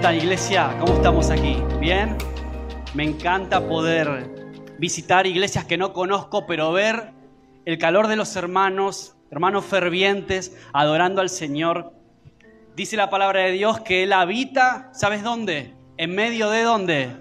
están, iglesia? ¿Cómo estamos aquí? ¿Bien? Me encanta poder visitar iglesias que no conozco, pero ver el calor de los hermanos, hermanos fervientes, adorando al Señor. Dice la palabra de Dios que Él habita, ¿sabes dónde? ¿En medio de dónde?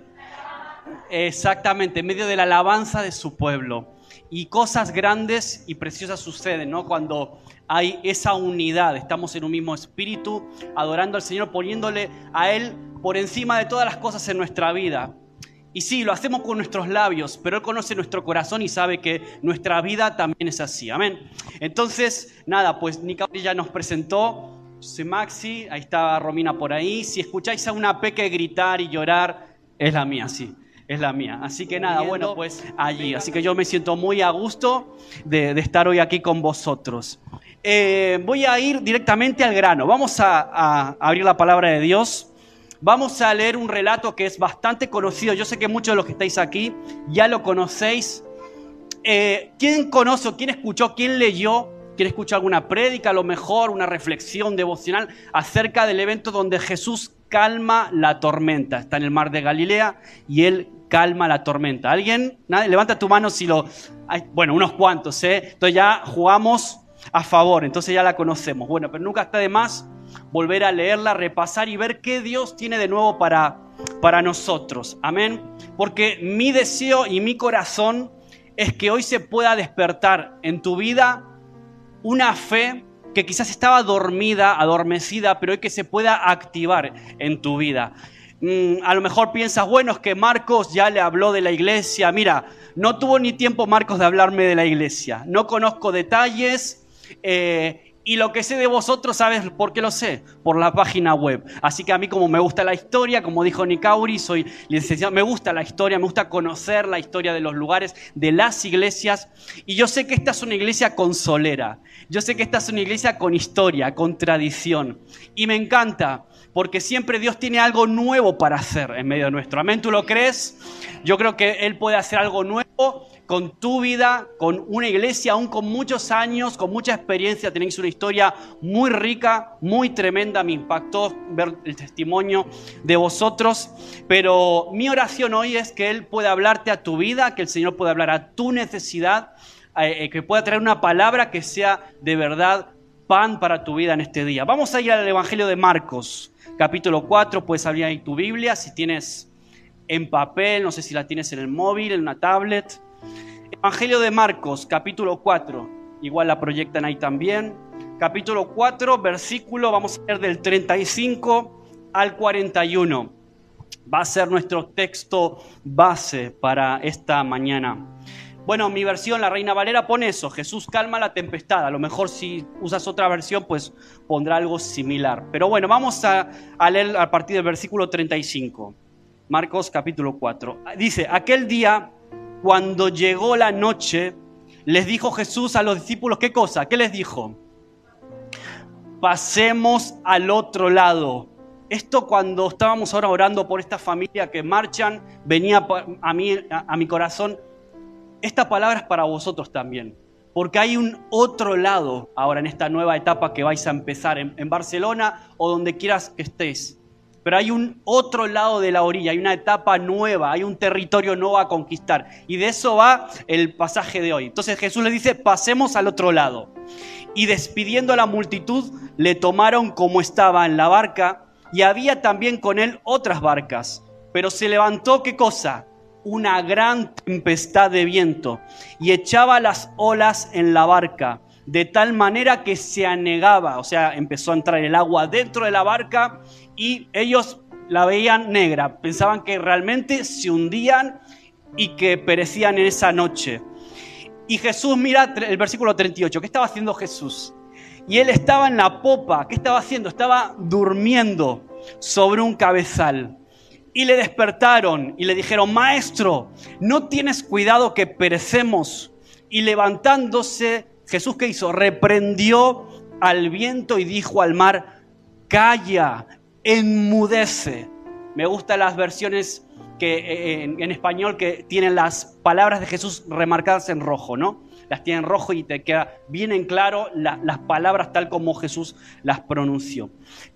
Exactamente, en medio de la alabanza de su pueblo. Y cosas grandes y preciosas suceden, ¿no? Cuando hay esa unidad, estamos en un mismo espíritu, adorando al Señor, poniéndole a Él por encima de todas las cosas en nuestra vida. Y sí, lo hacemos con nuestros labios, pero Él conoce nuestro corazón y sabe que nuestra vida también es así. Amén. Entonces, nada, pues Nica ya nos presentó, soy Maxi, ahí está Romina por ahí. Si escucháis a una peque gritar y llorar, es la mía, sí es la mía. Así que nada, bueno, pues allí. Así que yo me siento muy a gusto de, estar hoy aquí con vosotros. Eh, voy a ir directamente al grano. Vamos a, abrir la palabra de Dios. Vamos a leer un relato que es bastante conocido. Yo sé que muchos de los que estáis aquí ya lo conocéis. Eh, ¿Quién conoce o quién escuchó, quién leyó, quién escuchó alguna prédica, a lo mejor una reflexión devocional acerca del evento donde Jesús calma la tormenta? Está en el mar de Galilea y él calma la tormenta. ¿Alguien? ¿Nadie? Levanta tu mano si lo... bueno, unos cuantos, ¿eh? Entonces ya jugamos a favor, entonces ya la conocemos. Bueno, pero nunca está de más volver a leerla, repasar y ver qué Dios tiene de nuevo para, para nosotros. Amén. Porque mi deseo y mi corazón es que hoy se pueda despertar en tu vida una fe que quizás estaba dormida, adormecida, pero hoy que se pueda activar en tu vida. Mm, a lo mejor piensas, bueno, es que Marcos ya le habló de la iglesia. Mira, no tuvo ni tiempo Marcos de hablarme de la iglesia. No conozco detalles. Eh, y lo que sé de vosotros, ¿sabes por qué lo sé? Por la página web. Así que a mí como me gusta la historia, como dijo Nicauri, soy licenciado, me gusta la historia, me gusta conocer la historia de los lugares, de las iglesias. Y yo sé que esta es una iglesia consolera. Yo sé que esta es una iglesia con historia, con tradición. Y me encanta porque siempre Dios tiene algo nuevo para hacer en medio nuestro. Amén, ¿tú lo crees? Yo creo que Él puede hacer algo nuevo con tu vida, con una iglesia, aún con muchos años, con mucha experiencia. Tenéis una historia muy rica, muy tremenda. Me impactó ver el testimonio de vosotros. Pero mi oración hoy es que Él pueda hablarte a tu vida, que el Señor pueda hablar a tu necesidad, eh, eh, que pueda traer una palabra que sea de verdad pan para tu vida en este día. Vamos a ir al Evangelio de Marcos capítulo 4, puedes abrir ahí tu Biblia, si tienes en papel, no sé si la tienes en el móvil, en una tablet. Evangelio de Marcos, capítulo 4, igual la proyectan ahí también. Capítulo 4, versículo, vamos a leer del 35 al 41. Va a ser nuestro texto base para esta mañana. Bueno, mi versión, la Reina Valera, pone eso, Jesús calma la tempestad. A lo mejor si usas otra versión, pues pondrá algo similar. Pero bueno, vamos a, leer a partir del versículo 35. Marcos capítulo 4. Dice, aquel día, cuando llegó la noche, les dijo Jesús a los discípulos, ¿qué cosa? ¿Qué les dijo? Pasemos al otro lado. Esto cuando estábamos ahora orando por esta familia que marchan, venía a mí, a mi corazón esta palabra es para vosotros también, porque hay un otro lado ahora en esta nueva etapa que vais a empezar en, Barcelona o donde quieras que estés. Pero hay un otro lado de la orilla, hay una etapa nueva, hay un territorio nuevo a conquistar. Y de eso va el pasaje de hoy. Entonces Jesús le dice, pasemos al otro lado. Y despidiendo a la multitud, le tomaron como estaba en la barca, y había también con él otras barcas. Pero se levantó, ¿qué cosa? Una gran tempestad de viento y echaba las olas en la barca, de tal manera que se anegaba, o sea, empezó a entrar el agua dentro de la barca y ellos la veían negra, pensaban que realmente se hundían y que perecían en esa noche. Y Jesús, mira el versículo 38, ¿qué estaba haciendo Jesús? Y él estaba en la popa, ¿qué estaba haciendo? Estaba durmiendo sobre un cabezal. Y le despertaron y le dijeron, Maestro, ¿no tienes cuidado que perecemos? Y levantándose, Jesús que hizo? Reprendió al viento y dijo al mar, Calla, enmudece. Me gustan las versiones que, eh, en, en español que tienen las palabras de Jesús remarcadas en rojo, ¿no? Las tiene en rojo y te queda bien en claro las palabras tal como Jesús las pronunció.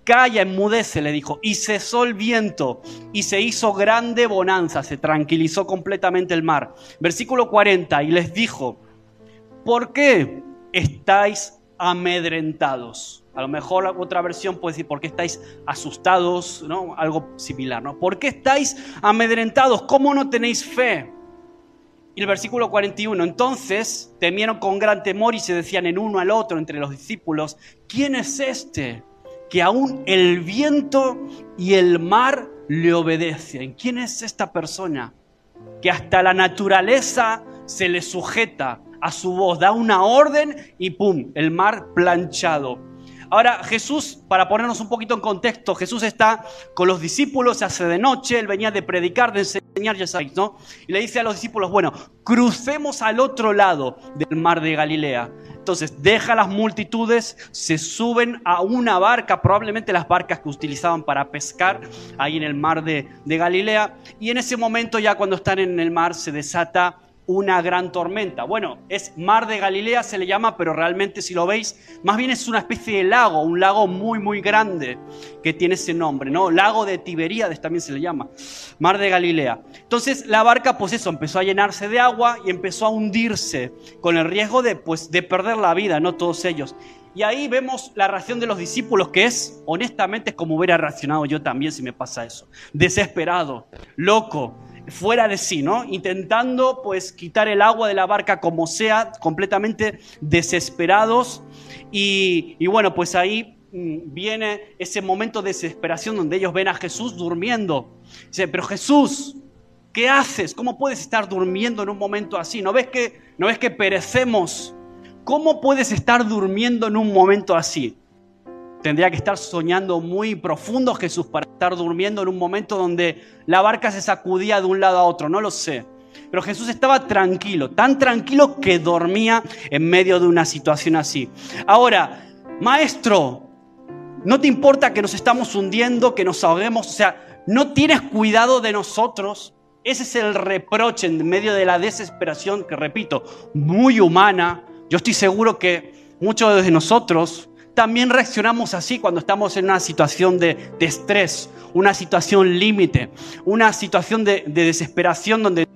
Calla, enmudece, le dijo, y cesó el viento y se hizo grande bonanza, se tranquilizó completamente el mar. Versículo 40, y les dijo, ¿por qué estáis amedrentados? A lo mejor otra versión puede decir, ¿por qué estáis asustados? ¿no? Algo similar, ¿no? ¿Por qué estáis amedrentados? ¿Cómo no tenéis fe? Y el versículo 41, entonces temieron con gran temor y se decían en uno al otro entre los discípulos, ¿quién es este que aún el viento y el mar le obedecen? ¿Quién es esta persona que hasta la naturaleza se le sujeta a su voz, da una orden y ¡pum! El mar planchado. Ahora Jesús, para ponernos un poquito en contexto, Jesús está con los discípulos, se hace de noche, él venía de predicar, de enseñar, ya sabéis, ¿no? Y le dice a los discípulos, bueno, crucemos al otro lado del mar de Galilea. Entonces deja las multitudes, se suben a una barca, probablemente las barcas que utilizaban para pescar ahí en el mar de Galilea. Y en ese momento ya cuando están en el mar se desata una gran tormenta. Bueno, es Mar de Galilea, se le llama, pero realmente si lo veis, más bien es una especie de lago, un lago muy, muy grande que tiene ese nombre, ¿no? Lago de Tiberíades también se le llama, Mar de Galilea. Entonces la barca, pues eso, empezó a llenarse de agua y empezó a hundirse con el riesgo de, pues, de perder la vida, ¿no? Todos ellos. Y ahí vemos la reacción de los discípulos, que es, honestamente, es como hubiera reaccionado yo también si me pasa eso. Desesperado, loco, fuera de sí, ¿no? Intentando pues quitar el agua de la barca como sea, completamente desesperados. Y, bueno, pues ahí mm, viene ese momento de desesperación donde ellos ven a Jesús durmiendo. Dice, pero Jesús, ¿qué haces? ¿Cómo puedes estar durmiendo en un momento así? ¿No ves que, no ves que perecemos? ¿Cómo puedes estar durmiendo en un momento así? Tendría que estar soñando muy profundo Jesús para estar durmiendo en un momento donde la barca se sacudía de un lado a otro, no lo sé. Pero Jesús estaba tranquilo, tan tranquilo que dormía en medio de una situación así. Ahora, maestro, ¿no te importa que nos estamos hundiendo, que nos ahoguemos? O sea, ¿no tienes cuidado de nosotros? Ese es el reproche en medio de la desesperación que, repito, muy humana. Yo estoy seguro que muchos de nosotros también reaccionamos así cuando estamos en una situación de, estrés, una situación límite, una situación de, de desesperación donde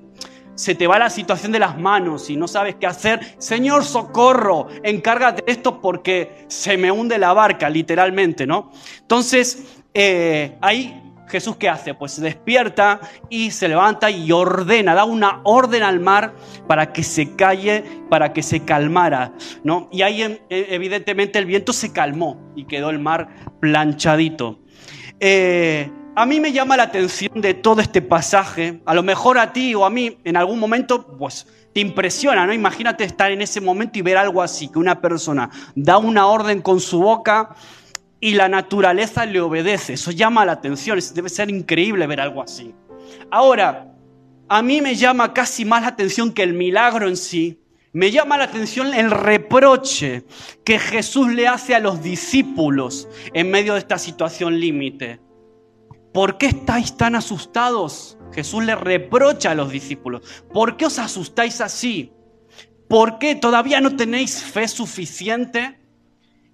se te va la situación de las manos y no sabes qué hacer. Señor, socorro, encárgate de esto porque se me hunde la barca, literalmente, ¿no? Entonces, eh, ahí Jesús qué hace? Pues se despierta y se levanta y ordena, da una orden al mar para que se calle, para que se calmara, ¿no? Y ahí e, evidentemente el viento se calmó y quedó el mar planchadito. Eh, a mí me llama la atención de todo este pasaje, a lo mejor a ti o a mí en algún momento, pues te impresiona, ¿no? Imagínate estar en ese momento y ver algo así, que una persona da una orden con su boca y la naturaleza le obedece. Eso llama la atención, debe ser increíble ver algo así. Ahora, a mí me llama casi más la atención que el milagro en sí. Me llama la atención el reproche que Jesús le hace a los discípulos en medio de esta situación límite. ¿Por qué estáis tan asustados? Jesús le reprocha a los discípulos. ¿Por qué os asustáis así? ¿Por qué todavía no tenéis fe suficiente?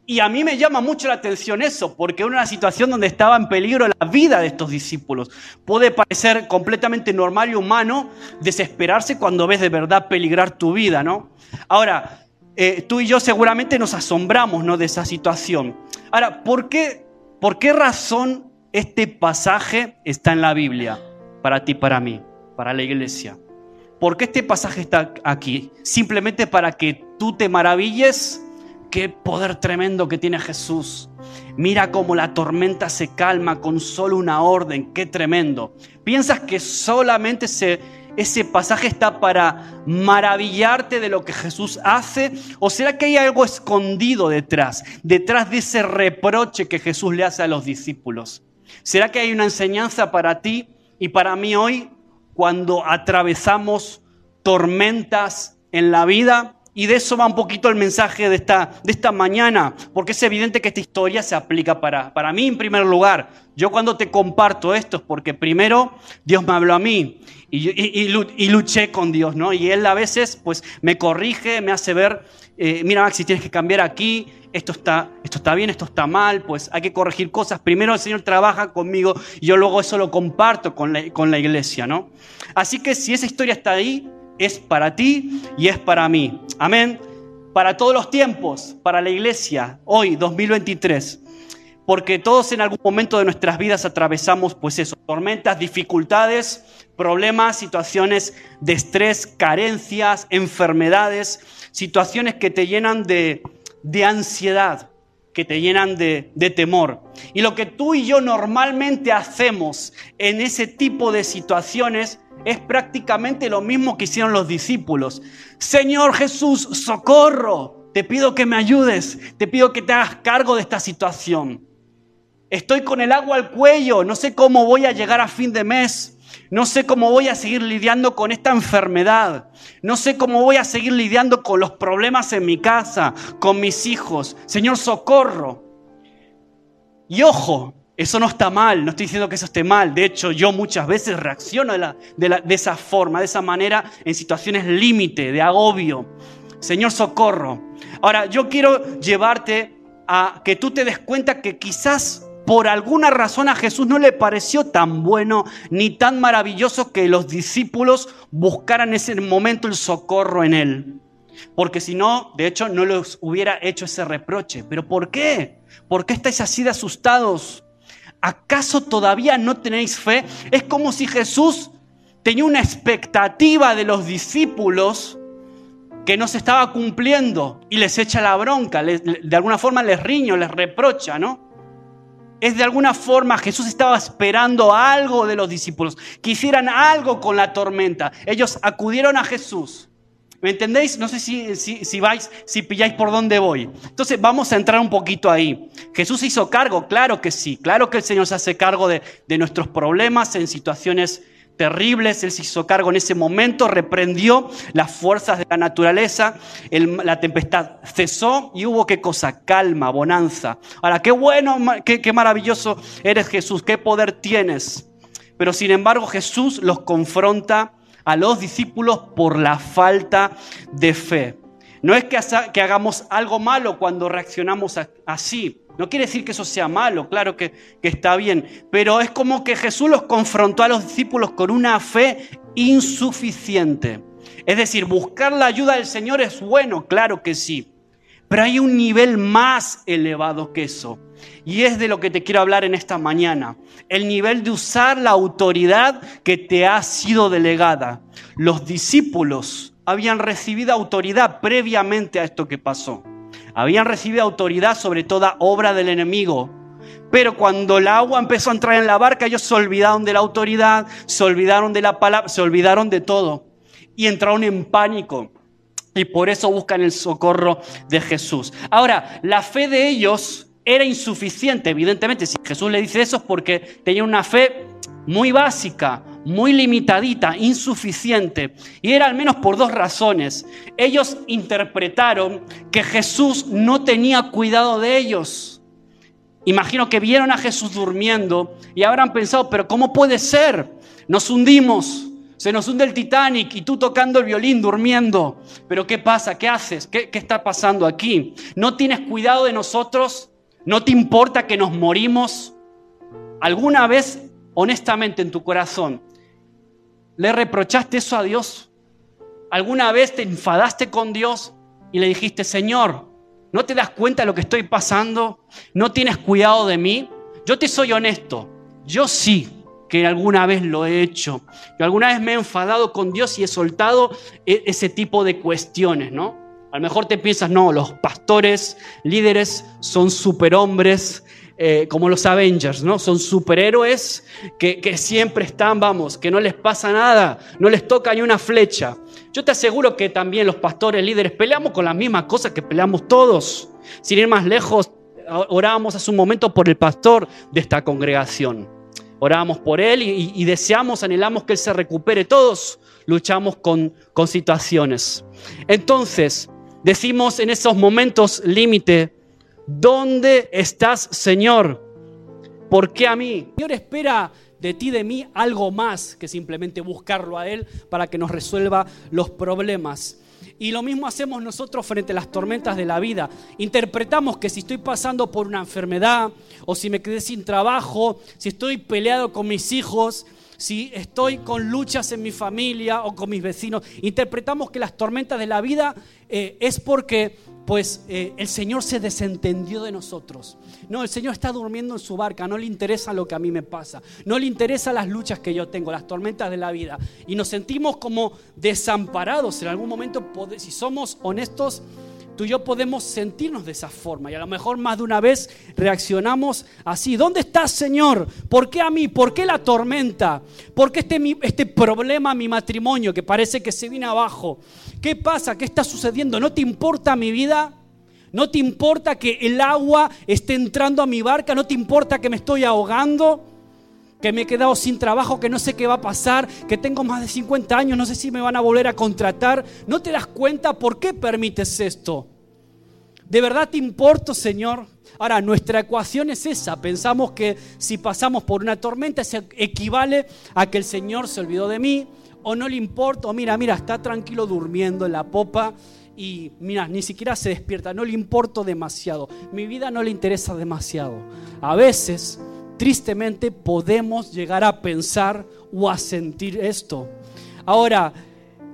Y a mí me llama mucho la atención eso, porque era una situación donde estaba en peligro la vida de estos discípulos. Puede parecer completamente normal y humano desesperarse cuando ves de verdad peligrar tu vida, ¿no? Ahora, eh, tú y yo seguramente nos asombramos, ¿no? De esa situación. Ahora, ¿por qué, ¿por qué razón este pasaje está en la Biblia? Para ti, para mí, para la iglesia. ¿Por qué este pasaje está aquí? Simplemente para que tú te maravilles Qué poder tremendo que tiene Jesús. Mira cómo la tormenta se calma con solo una orden. Qué tremendo. ¿Piensas que solamente ese pasaje está para maravillarte de lo que Jesús hace? ¿O será que hay algo escondido detrás? Detrás de ese reproche que Jesús le hace a los discípulos. ¿Será que hay una enseñanza para ti y para mí hoy cuando atravesamos tormentas en la vida? Y de eso va un poquito el mensaje de esta, de esta mañana, porque es evidente que esta historia se aplica para, para mí en primer lugar. Yo cuando te comparto esto es porque primero Dios me habló a mí y, y, luché con Dios, ¿no? Y Él a veces pues me corrige, me hace ver, eh, mira Max, si tienes que cambiar aquí, esto está, esto está bien, esto está mal, pues hay que corregir cosas. Primero el Señor trabaja conmigo y yo luego eso lo comparto con con la iglesia, ¿no? Así que si esa historia está ahí, es para ti y es para mí. Amén. Para todos los tiempos, para la iglesia, hoy, 2023. Porque todos en algún momento de nuestras vidas atravesamos, pues eso, tormentas, dificultades, problemas, situaciones de estrés, carencias, enfermedades, situaciones que te llenan de, de ansiedad, que te llenan de, de, temor. Y lo que tú y yo normalmente hacemos en ese tipo de situaciones es prácticamente lo mismo que hicieron los discípulos. Señor Jesús, socorro, te pido que me ayudes, te pido que te hagas cargo de esta situación. Estoy con el agua al cuello, no sé cómo voy a llegar a fin de mes, no sé cómo voy a seguir lidiando con esta enfermedad, no sé cómo voy a seguir lidiando con los problemas en mi casa, con mis hijos. Señor, socorro. Y ojo, eso no está mal, no estoy diciendo que eso esté mal. De hecho, yo muchas veces reacciono de, esa forma, de esa manera, en situaciones límite, de agobio. Señor, socorro. Ahora, yo quiero llevarte a que tú te des cuenta que quizás por alguna razón a Jesús no le pareció tan bueno ni tan maravilloso que los discípulos buscaran ese momento el socorro en él. Porque si no, de hecho, no les hubiera hecho ese reproche. ¿Pero por qué? ¿Por qué estáis así de asustados? ¿Acaso todavía no tenéis fe? Es como si Jesús tenía una expectativa de los discípulos que no se estaba cumpliendo y les echa la bronca, de alguna forma les riño, les reprocha, ¿no? Es de alguna forma Jesús estaba esperando algo de los discípulos, que hicieran algo con la tormenta. Ellos acudieron a Jesús ¿Me entendéis? No sé si, si, vais, si pilláis por dónde voy. Entonces vamos a entrar un poquito ahí. Jesús hizo cargo, claro que sí. Claro que el Señor se hace cargo de, nuestros problemas en situaciones terribles. Él se hizo cargo en ese momento, reprendió las fuerzas de la naturaleza, la tempestad cesó y hubo qué cosa, calma, bonanza. Ahora, qué bueno, qué, qué maravilloso eres Jesús, qué poder tienes. Pero sin embargo Jesús los confronta a los discípulos por la falta de fe. No es que, hagamos algo malo cuando reaccionamos así. No quiere decir que eso sea malo, claro que, que está bien. Pero es como que Jesús los confrontó a los discípulos con una fe insuficiente. Es decir, buscar la ayuda del Señor es bueno, claro que sí. Pero hay un nivel más elevado que eso. Y es de lo que te quiero hablar en esta mañana. El nivel de usar la autoridad que te ha sido delegada. Los discípulos habían recibido autoridad previamente a esto que pasó. Habían recibido autoridad sobre toda obra del enemigo. Pero cuando el agua empezó a entrar en la barca, ellos se olvidaron de la autoridad, se olvidaron de la palabra, se olvidaron de todo. Y entraron en pánico. Y por eso buscan el socorro de Jesús. Ahora, la fe de ellos era insuficiente, evidentemente. Si Jesús le dice eso es porque tenía una fe muy básica, muy limitadita, insuficiente. Y era al menos por dos razones. Ellos interpretaron que Jesús no tenía cuidado de ellos. Imagino que vieron a Jesús durmiendo y habrán pensado, pero ¿cómo puede ser? Nos hundimos, se nos hunde el Titanic y tú tocando el violín, durmiendo. Pero ¿qué pasa? ¿Qué haces? ¿Qué, qué está pasando aquí? ¿No tienes cuidado de nosotros? ¿No te importa que nos morimos? ¿Alguna vez, honestamente, en tu corazón, le reprochaste eso a Dios? ¿Alguna vez te enfadaste con Dios y le dijiste, Señor, ¿no te das cuenta de lo que estoy pasando? ¿No tienes cuidado de mí? Yo te soy honesto, yo sí que alguna vez lo he hecho. Yo alguna vez me he enfadado con Dios y he soltado e-, ese tipo de cuestiones, ¿no? A lo mejor te piensas, no, los pastores, líderes son superhombres, eh, como los Avengers, ¿no? Son superhéroes que, siempre están, vamos, que no les pasa nada, no les toca ni una flecha. Yo te aseguro que también los pastores, líderes, peleamos con las mismas cosas que peleamos todos. Sin ir más lejos, orábamos hace un momento por el pastor de esta congregación. Orábamos por él y, y deseamos, anhelamos que él se recupere. Todos luchamos con, con situaciones. Entonces, decimos en esos momentos límite, ¿dónde estás, Señor? ¿Por qué a mí? El Señor espera de ti, de mí, algo más que simplemente buscarlo a Él para que nos resuelva los problemas. Y lo mismo hacemos nosotros frente a las tormentas de la vida. Interpretamos que si estoy pasando por una enfermedad o si me quedé sin trabajo, si estoy peleado con mis hijos, si estoy con luchas en mi familia o con mis vecinos, interpretamos que las tormentas de la vida eh, es porque pues eh, el Señor se desentendió de nosotros. No, el Señor está durmiendo en su barca, no le interesa lo que a mí me pasa, no le interesa las luchas que yo tengo, las tormentas de la vida. Y nos sentimos como desamparados en algún momento, si somos honestos, tú y yo podemos sentirnos de esa forma y a lo mejor más de una vez reaccionamos así. ¿Dónde estás, Señor? ¿Por qué a mí? ¿Por qué la tormenta? ¿Por qué este, este problema, mi matrimonio, que parece que se viene abajo? ¿Qué pasa? ¿Qué está sucediendo? ¿No te importa mi vida? ¿No te importa que el agua esté entrando a mi barca? ¿No te importa que me estoy ahogando? que me he quedado sin trabajo, que no sé qué va a pasar, que tengo más de 50 años, no sé si me van a volver a contratar. ¿No te das cuenta por qué permites esto? ¿De verdad te importa, Señor? Ahora, nuestra ecuación es esa. Pensamos que si pasamos por una tormenta, se equivale a que el Señor se olvidó de mí o no le importa, o mira, mira, está tranquilo durmiendo en la popa y mira, ni siquiera se despierta, no le importo demasiado. Mi vida no le interesa demasiado. A veces tristemente podemos llegar a pensar o a sentir esto. Ahora,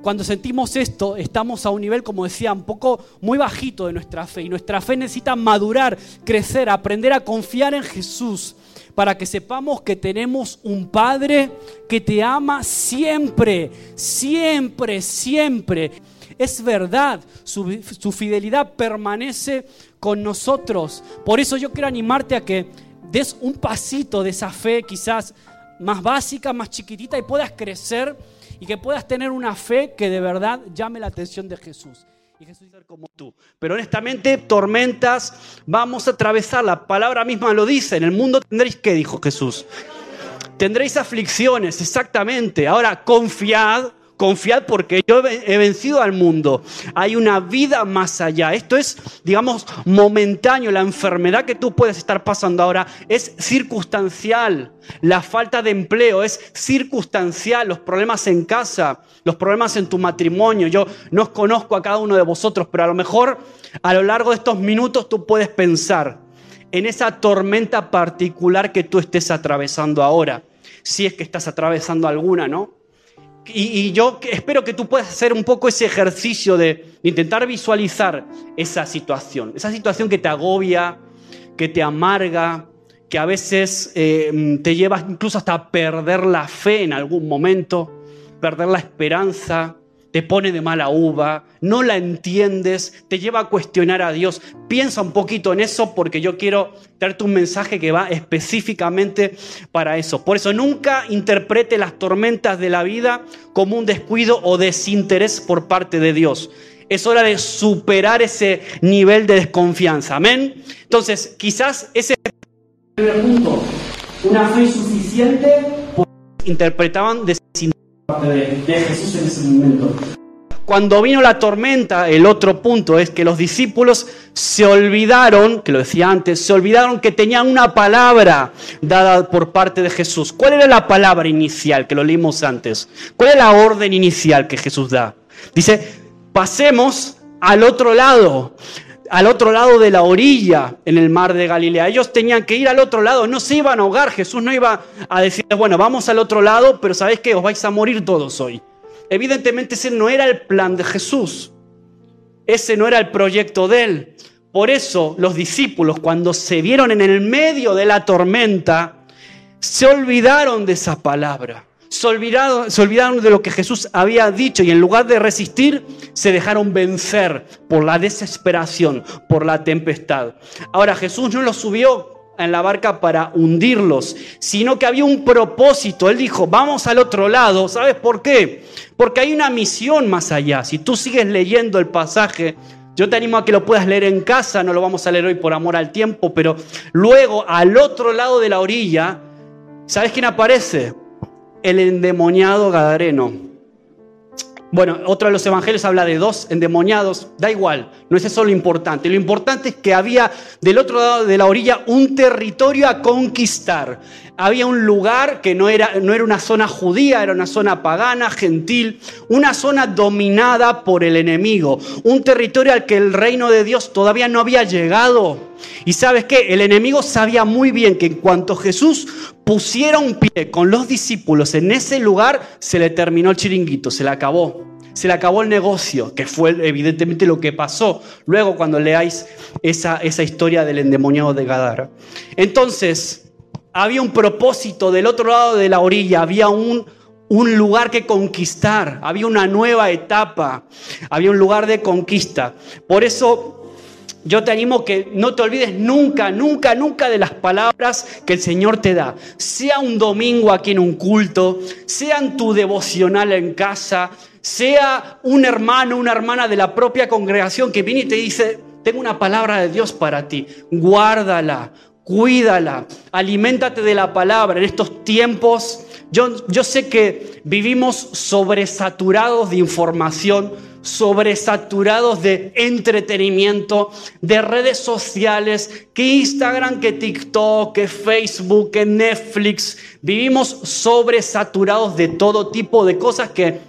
cuando sentimos esto, estamos a un nivel, como decía, un poco muy bajito de nuestra fe. Y nuestra fe necesita madurar, crecer, aprender a confiar en Jesús para que sepamos que tenemos un Padre que te ama siempre, siempre, siempre. Es verdad, su, fidelidad permanece con nosotros. Por eso yo quiero animarte a que des un pasito de esa fe quizás más básica, más chiquitita y puedas crecer y que puedas tener una fe que de verdad llame la atención de Jesús. Y Jesús ser como tú. Pero honestamente, tormentas vamos a atravesar. La palabra misma lo dice. En el mundo tendréis, ¿qué dijo Jesús? Tendréis aflicciones, exactamente. Ahora, confiad Confiad porque yo he vencido al mundo. Hay una vida más allá. Esto es, digamos, momentáneo. La enfermedad que tú puedes estar pasando ahora es circunstancial. La falta de empleo es circunstancial. Los problemas en casa, los problemas en tu matrimonio. Yo no os conozco a cada uno de vosotros, pero a lo mejor a lo largo de estos minutos tú puedes pensar en esa tormenta particular que tú estés atravesando ahora. Si es que estás atravesando alguna, ¿no? Y, yo espero que tú puedas hacer un poco ese ejercicio de, intentar visualizar esa situación, esa situación que te agobia, que te amarga, que a veces eh, te lleva incluso hasta perder la fe en algún momento, perder la esperanza, te pone de mala uva, no la entiendes, te lleva a cuestionar a Dios. Piensa un poquito en eso porque yo quiero darte un mensaje que va específicamente para eso. Por eso nunca interprete las tormentas de la vida como un descuido o desinterés por parte de Dios. Es hora de superar ese nivel de desconfianza. Amén. Entonces, quizás ese una fe suficiente, interpretaban desinterés Cuando vino la tormenta, el otro punto es que los discípulos se olvidaron, que lo decía antes, se olvidaron que tenían una palabra dada por parte de Jesús. ¿Cuál era la palabra inicial que lo leímos antes? ¿Cuál es la orden inicial que Jesús da? Dice, pasemos al otro lado al otro lado de la orilla en el mar de Galilea. Ellos tenían que ir al otro lado, no se iban a ahogar. Jesús no iba a decirles, bueno, vamos al otro lado, pero ¿sabéis qué? Os vais a morir todos hoy. Evidentemente ese no era el plan de Jesús. Ese no era el proyecto de él. Por eso los discípulos, cuando se vieron en el medio de la tormenta, se olvidaron de esa palabra se olvidaron, de lo que Jesús había dicho y en lugar de resistir, se dejaron vencer por la desesperación, por la tempestad. Ahora Jesús no los subió en la barca para hundirlos, sino que había un propósito. Él dijo, vamos al otro lado. ¿Sabes por qué? Porque hay una misión más allá. Si tú sigues leyendo el pasaje, yo te animo a que lo puedas leer en casa, no lo vamos a leer hoy por amor al tiempo, pero luego al otro lado de la orilla, ¿sabes quién aparece? El endemoniado Gadareno. Bueno, otro de los evangelios habla de dos endemoniados, da igual, no es eso lo importante. Lo importante es que había del otro lado de la orilla un territorio a conquistar. Había un lugar que no era, no era una zona judía, era una zona pagana, gentil, una zona dominada por el enemigo, un territorio al que el reino de Dios todavía no había llegado. Y sabes qué, el enemigo sabía muy bien que en cuanto Jesús pusiera un pie con los discípulos en ese lugar, se le terminó el chiringuito, se le acabó. Se le acabó el negocio, que fue evidentemente lo que pasó luego cuando leáis esa, esa historia del endemoniado de Gadara. Entonces, había un propósito del otro lado de la orilla, había un, un lugar que conquistar, había una nueva etapa, había un lugar de conquista. Por eso yo te animo que no te olvides nunca, nunca, nunca de las palabras que el Señor te da. Sea un domingo aquí en un culto, sea en tu devocional en casa, sea un hermano, una hermana de la propia congregación que viene y te dice, tengo una palabra de Dios para ti, guárdala, cuídala, aliméntate de la palabra en estos tiempos. Yo, yo sé que vivimos sobresaturados de información sobresaturados de entretenimiento, de redes sociales, que Instagram, que TikTok, que Facebook, que Netflix. Vivimos sobresaturados de todo tipo de cosas que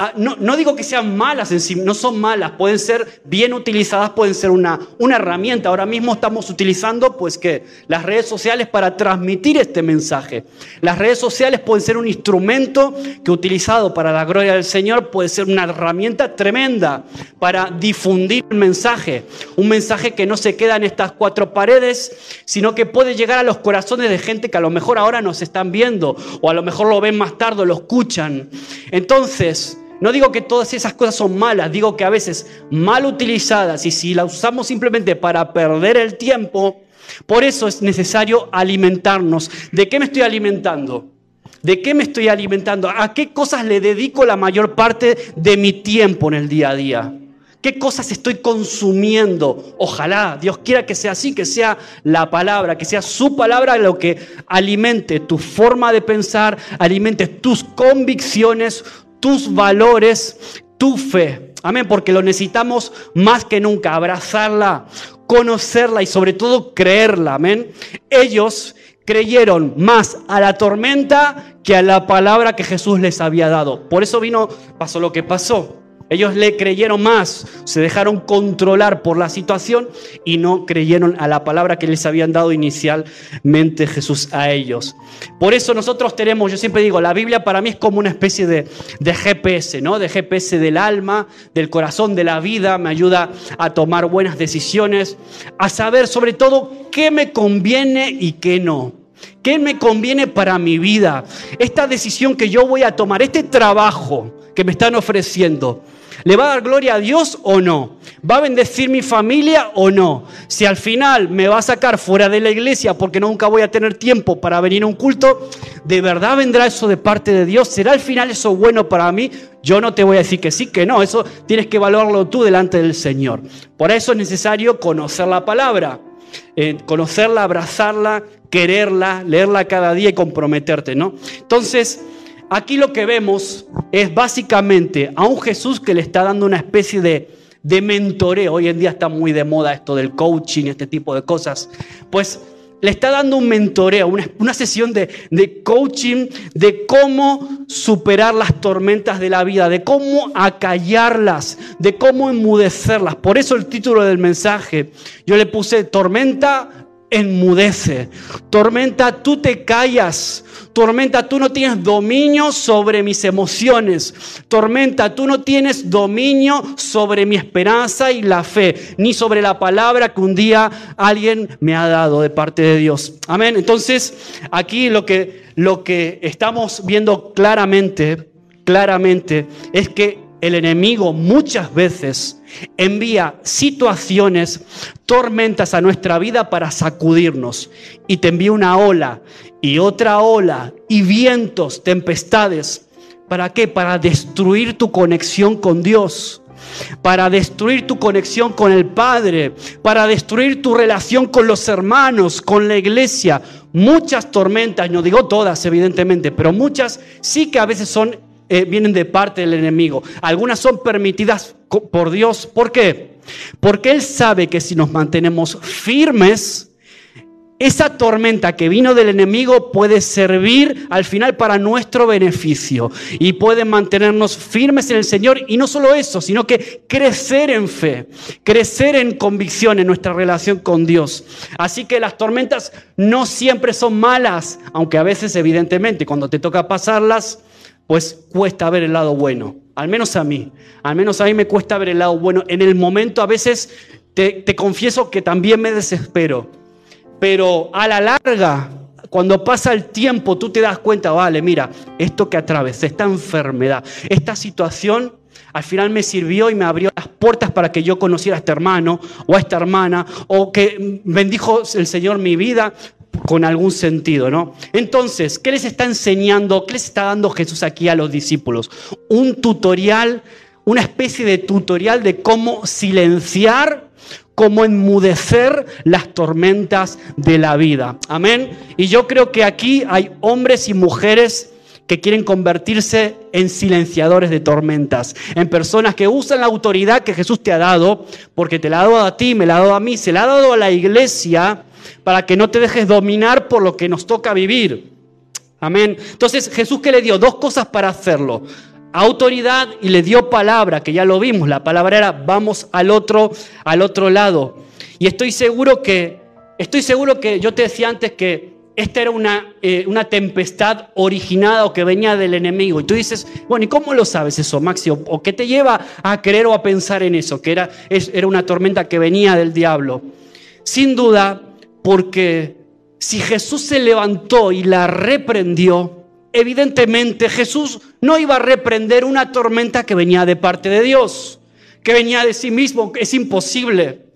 Ah, no, digo que sean malas en sí, no son malas, pueden ser bien utilizadas, pueden ser una, una herramienta. Ahora mismo estamos utilizando pues que las redes sociales para transmitir este mensaje. Las redes sociales pueden ser un instrumento que utilizado para la gloria del Señor puede ser una herramienta tremenda para difundir el mensaje. Un mensaje que no se queda en estas cuatro paredes, sino que puede llegar a los corazones de gente que a lo mejor ahora nos están viendo o a lo mejor lo ven más tarde lo escuchan. Entonces, no digo que todas esas cosas son malas, digo que a veces mal utilizadas y si las usamos simplemente para perder el tiempo, por eso es necesario alimentarnos. ¿De qué me estoy alimentando? ¿De qué me estoy alimentando? ¿A qué cosas le dedico la mayor parte de mi tiempo en el día a día? ¿Qué cosas estoy consumiendo? Ojalá Dios quiera que sea así, que sea la palabra, que sea su palabra lo que alimente tu forma de pensar, alimente tus convicciones, tus valores, tu fe. Amén, porque lo necesitamos más que nunca, abrazarla, conocerla y sobre todo creerla. Amén. Ellos creyeron más a la tormenta que a la palabra que Jesús les había dado. Por eso vino, pasó lo que pasó. Ellos le creyeron más, se dejaron controlar por la situación y no creyeron a la palabra que les habían dado inicialmente Jesús a ellos. Por eso nosotros tenemos, yo siempre digo, la Biblia para mí es como una especie de, de GPS, ¿no? De GPS del alma, del corazón, de la vida, me ayuda a tomar buenas decisiones, a saber sobre todo qué me conviene y qué no. ¿Qué me conviene para mi vida? Esta decisión que yo voy a tomar, este trabajo que me están ofreciendo, ¿Le va a dar gloria a Dios o no? ¿Va a bendecir mi familia o no? Si al final me va a sacar fuera de la iglesia porque nunca voy a tener tiempo para venir a un culto, ¿de verdad vendrá eso de parte de Dios? ¿Será al final eso bueno para mí? Yo no te voy a decir que sí, que no. Eso tienes que evaluarlo tú delante del Señor. Por eso es necesario conocer la palabra. Eh, conocerla, abrazarla, quererla, leerla cada día y comprometerte, ¿no? Entonces, aquí lo que vemos es básicamente a un Jesús que le está dando una especie de, de mentoreo. Hoy en día está muy de moda esto del coaching, este tipo de cosas. Pues le está dando un mentoreo, una, sesión de, de, coaching de cómo superar las tormentas de la vida, de cómo acallarlas, de cómo enmudecerlas. Por eso el título del mensaje, yo le puse tormenta enmudece. Tormenta, tú te callas. Tormenta, tú no tienes dominio sobre mis emociones. Tormenta, tú no tienes dominio sobre mi esperanza y la fe, ni sobre la palabra que un día alguien me ha dado de parte de Dios. Amén. Entonces, aquí lo que, lo que estamos viendo claramente, claramente, es que el enemigo muchas veces envía situaciones, tormentas a nuestra vida para sacudirnos. Y te envía una ola y otra ola y vientos, tempestades. ¿Para qué? Para destruir tu conexión con Dios. Para destruir tu conexión con el Padre. Para destruir tu relación con los hermanos, con la iglesia. Muchas tormentas, no digo todas evidentemente, pero muchas sí que a veces son eh, vienen de parte del enemigo. Algunas son permitidas por Dios. ¿Por qué? Porque Él sabe que si nos mantenemos firmes, esa tormenta que vino del enemigo puede servir al final para nuestro beneficio y puede mantenernos firmes en el Señor y no solo eso, sino que crecer en fe, crecer en convicción en nuestra relación con Dios. Así que las tormentas no siempre son malas, aunque a veces evidentemente cuando te toca pasarlas, pues cuesta ver el lado bueno. Al menos a mí, al menos a mí me cuesta ver el lado bueno. En el momento a veces te, confieso que también me desespero pero a la larga, cuando pasa el tiempo, tú te das cuenta, vale, mira, esto que atravesé, esta enfermedad, esta situación, al final me sirvió y me abrió las puertas para que yo conociera a este hermano o a esta hermana, o que bendijo el Señor mi vida con algún sentido, ¿no? Entonces, ¿qué les está enseñando? ¿Qué les está dando Jesús aquí a los discípulos? Un tutorial, una especie de tutorial de cómo silenciar como enmudecer las tormentas de la vida. Amén. Y yo creo que aquí hay hombres y mujeres que quieren convertirse en silenciadores de tormentas, en personas que usan la autoridad que Jesús te ha dado, porque te la ha dado a ti, me la ha dado a mí, se la ha dado a la iglesia, para que no te dejes dominar por lo que nos toca vivir. Amén. Entonces Jesús que le dio dos cosas para hacerlo autoridad y le dio palabra, que ya lo vimos, la palabra era vamos al otro, al otro lado. Y estoy seguro que, estoy seguro que yo te decía antes que esta era una, eh, una tempestad originada o que venía del enemigo. Y tú dices, bueno, ¿y cómo lo sabes eso, Maxi? ¿O, qué te lleva a creer o a pensar en eso? Que era, era una tormenta que venía del diablo. Sin duda, porque si Jesús se levantó y la reprendió, evidentemente Jesús no iba a reprender una tormenta que venía de parte de Dios, que venía de sí mismo, es imposible.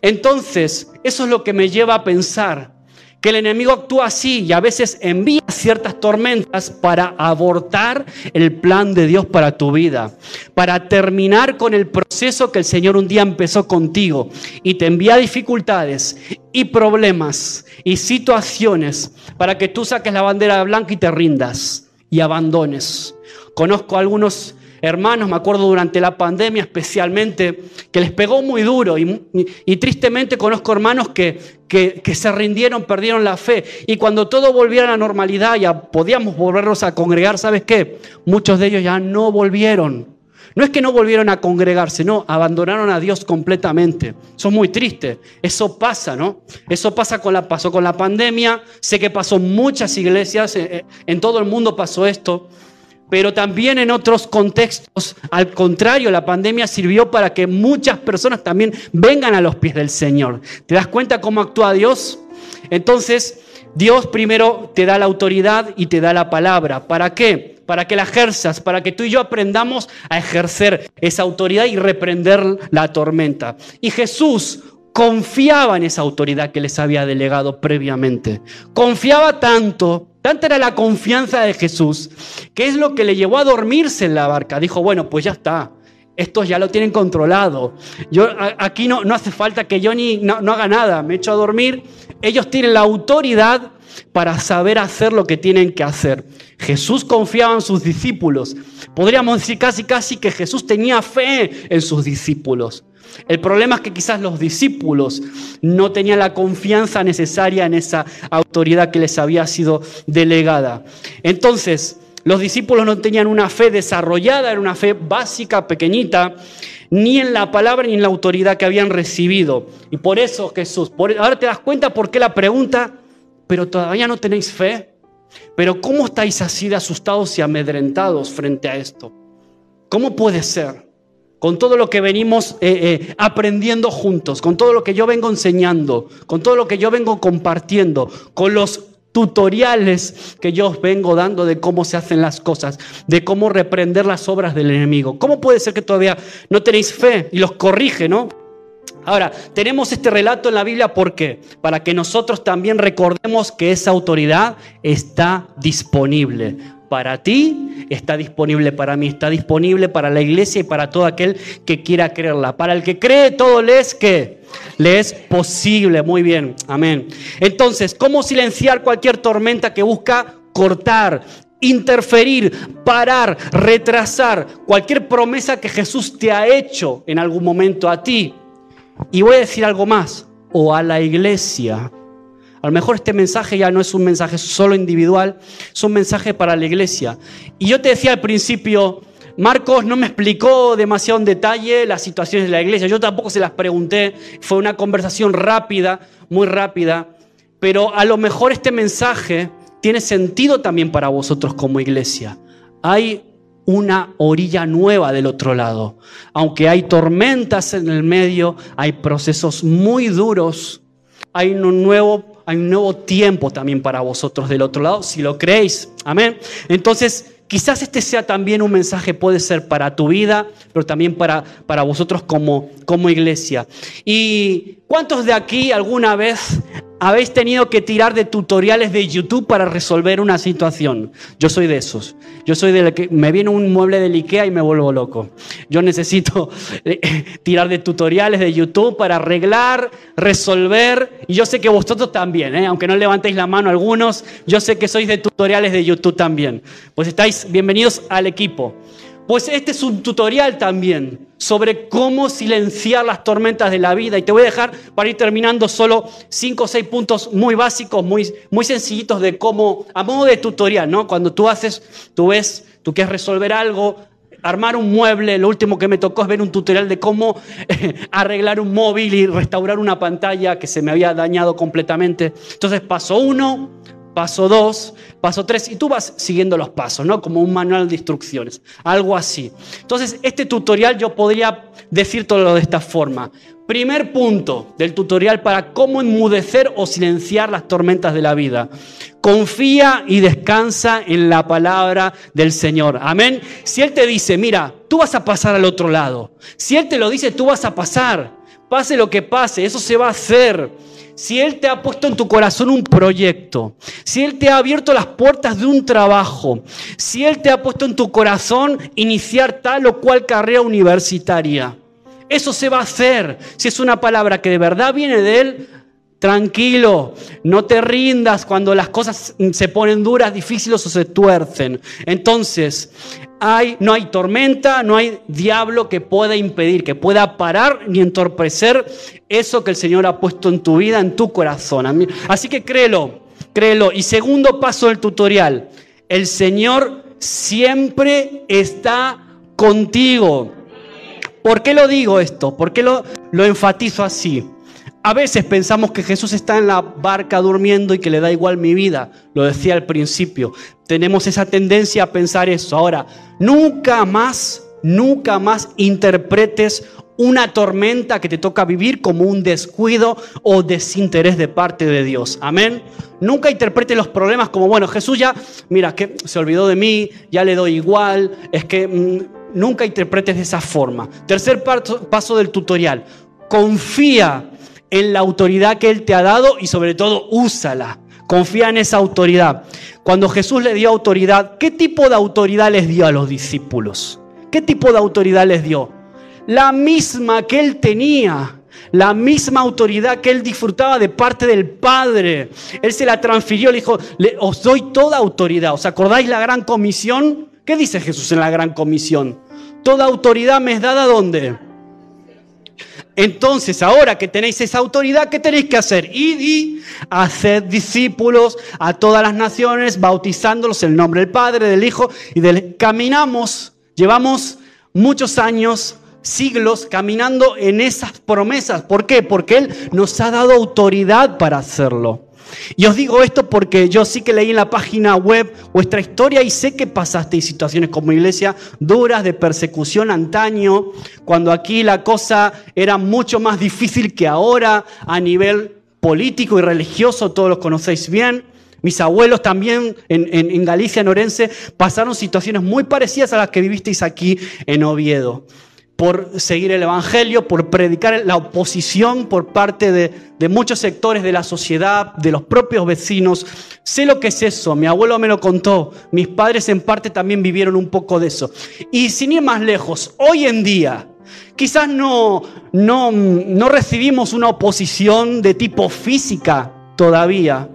Entonces, eso es lo que me lleva a pensar que el enemigo actúa así y a veces envía ciertas tormentas para abortar el plan de Dios para tu vida, para terminar con el proceso que el Señor un día empezó contigo y te envía dificultades y problemas y situaciones para que tú saques la bandera blanca y te rindas y abandones. Conozco algunos hermanos, me acuerdo durante la pandemia especialmente, que les pegó muy duro y, tristemente conozco hermanos que, que, que, se rindieron, perdieron la fe y cuando todo volviera a la normalidad ya podíamos volvernos a congregar, ¿sabes qué? Muchos de ellos ya no volvieron. No es que no volvieron a congregarse, no, abandonaron a Dios completamente. Eso es muy triste. Eso pasa, ¿no? Eso pasa con la, pasó con la pandemia. Sé que pasó muchas iglesias, eh, eh, en todo el mundo pasó esto pero también en otros contextos, al contrario, la pandemia sirvió para que muchas personas también vengan a los pies del Señor. ¿Te das cuenta cómo actúa Dios? Entonces, Dios primero te da la autoridad y te da la palabra. ¿Para qué? Para que la ejerzas, para que tú y yo aprendamos a ejercer esa autoridad y reprender la tormenta. Y Jesús confiaba en esa autoridad que les había delegado previamente. Confiaba tanto Tanta era la confianza de Jesús, que es lo que le llevó a dormirse en la barca. Dijo, bueno, pues ya está, estos ya lo tienen controlado. Yo, aquí no, no hace falta que yo ni no, haga nada, me echo a dormir. Ellos tienen la autoridad para saber hacer lo que tienen que hacer. Jesús confiaba en sus discípulos. Podríamos decir casi casi que Jesús tenía fe en sus discípulos. El problema es que quizás los discípulos no tenían la confianza necesaria en esa autoridad que les había sido delegada. Entonces, los discípulos no tenían una fe desarrollada, era una fe básica, pequeñita, ni en la palabra ni en la autoridad que habían recibido. Y por eso Jesús, ahora te das cuenta por qué la pregunta, pero todavía no tenéis fe. Pero ¿cómo estáis así de asustados y amedrentados frente a esto? ¿Cómo puede ser? con todo lo que venimos eh, eh, aprendiendo juntos, con todo lo que yo vengo enseñando, con todo lo que yo vengo compartiendo, con los tutoriales que yo os vengo dando de cómo se hacen las cosas, de cómo reprender las obras del enemigo. ¿Cómo puede ser que todavía no tenéis fe? Y los corrige, ¿no? Ahora, tenemos este relato en la Biblia, ¿por qué? Para que nosotros también recordemos que esa autoridad está disponible para ti, está disponible para mí, está disponible para la iglesia y para todo aquel que quiera creerla. Para el que cree, todo le es que le es posible. Muy bien, amén. Entonces, ¿cómo silenciar cualquier tormenta que busca cortar, interferir, parar, retrasar cualquier promesa que Jesús te ha hecho en algún momento a ti. Y voy a decir algo más, o a la iglesia. A lo mejor este mensaje ya no es un mensaje solo individual, es un mensaje para la iglesia. Y yo te decía al principio, Marcos no me explicó demasiado en detalle las situaciones de la iglesia, yo tampoco se las pregunté, fue una conversación rápida, muy rápida, pero a lo mejor este mensaje tiene sentido también para vosotros como iglesia. Hay una orilla nueva del otro lado. Aunque hay tormentas en el medio, hay procesos muy duros, hay un nuevo, hay un nuevo tiempo también para vosotros del otro lado, si lo creéis. Amén. Entonces, quizás este sea también un mensaje, puede ser para tu vida, pero también para, para vosotros como, como iglesia. ¿Y cuántos de aquí alguna vez habéis tenido que tirar de tutoriales de YouTube para resolver una situación. Yo soy de esos. Yo soy de que me viene un mueble del IKEA y me vuelvo loco. Yo necesito eh, tirar de tutoriales de YouTube para arreglar, resolver. Y yo sé que vosotros también, ¿eh? aunque no levantéis la mano algunos, yo sé que sois de tutoriales de YouTube también. Pues estáis bienvenidos al equipo. Pues este es un tutorial también sobre cómo silenciar las tormentas de la vida. Y te voy a dejar para ir terminando solo cinco o seis puntos muy básicos, muy, muy sencillitos de cómo, a modo de tutorial, ¿no? Cuando tú haces, tú ves, tú quieres resolver algo, armar un mueble, lo último que me tocó es ver un tutorial de cómo arreglar un móvil y restaurar una pantalla que se me había dañado completamente. Entonces paso uno, paso 2, paso 3, y tú vas siguiendo los pasos, ¿no? Como un manual de instrucciones, algo así. Entonces, este tutorial yo podría decir todo de esta forma. Primer punto del tutorial para cómo enmudecer o silenciar las tormentas de la vida. Confía y descansa en la palabra del Señor. Amén. Si Él te dice, mira, tú vas a pasar al otro lado. Si Él te lo dice, tú vas a pasar. Pase lo que pase, eso se va a hacer si Él te ha puesto en tu corazón un proyecto, si Él te ha abierto las puertas de un trabajo, si Él te ha puesto en tu corazón iniciar tal o cual carrera universitaria, eso se va a hacer. Si es una palabra que de verdad viene de Él, Tranquilo, no te rindas cuando las cosas se ponen duras, difíciles o se tuercen. Entonces, no hay tormenta, no hay diablo que pueda impedir, que pueda parar ni entorpecer eso que el Señor ha puesto en tu vida, en tu corazón. Así que créelo, créelo. Y segundo paso del tutorial, el Señor siempre está contigo. ¿Por qué lo digo esto? ¿Por qué lo, lo enfatizo así? A veces pensamos que Jesús está en la barca durmiendo y que le da igual mi vida. Lo decía al principio. Tenemos esa tendencia a pensar eso. Ahora, nunca más, nunca más interpretes una tormenta que te toca vivir como un descuido o desinterés de parte de Dios. Amén. Nunca interpretes los problemas como, bueno, Jesús ya, mira, que se olvidó de mí, ya le doy igual. Es que mm, nunca interpretes de esa forma. Tercer paso del tutorial. Confía en la autoridad que Él te ha dado y sobre todo úsala. Confía en esa autoridad. Cuando Jesús le dio autoridad, ¿qué tipo de autoridad les dio a los discípulos? ¿Qué tipo de autoridad les dio? La misma que Él tenía. La misma autoridad que él disfrutaba de parte del Padre. Él se la transfirió, le dijo, os doy toda autoridad. ¿Os acordáis la gran comisión? ¿Qué dice Jesús en la gran comisión? Toda autoridad me es dada ¿dónde? Entonces, ahora que tenéis esa autoridad, ¿qué tenéis que hacer? Id y hacer discípulos a todas las naciones, bautizándolos en el nombre del Padre, del Hijo y del... Caminamos, llevamos muchos años, siglos, caminando en esas promesas. ¿Por qué? Porque Él nos ha dado autoridad para hacerlo. Y os digo esto porque yo sí que leí en la página web vuestra historia y sé que pasasteis situaciones como iglesia duras de persecución antaño, cuando aquí la cosa era mucho más difícil que ahora a nivel político y religioso, todos los conocéis bien. Mis abuelos también en, en, Galicia, en Orense, pasaron situaciones muy parecidas a las que vivisteis aquí en Oviedo por seguir el Evangelio, por predicar la oposición por parte de, muchos sectores de la sociedad, de los propios vecinos. Sé lo que es eso, mi abuelo me lo contó, mis padres en parte también vivieron un poco de eso. Y sin ir más lejos, hoy en día, quizás no, no, no recibimos una oposición de tipo física todavía,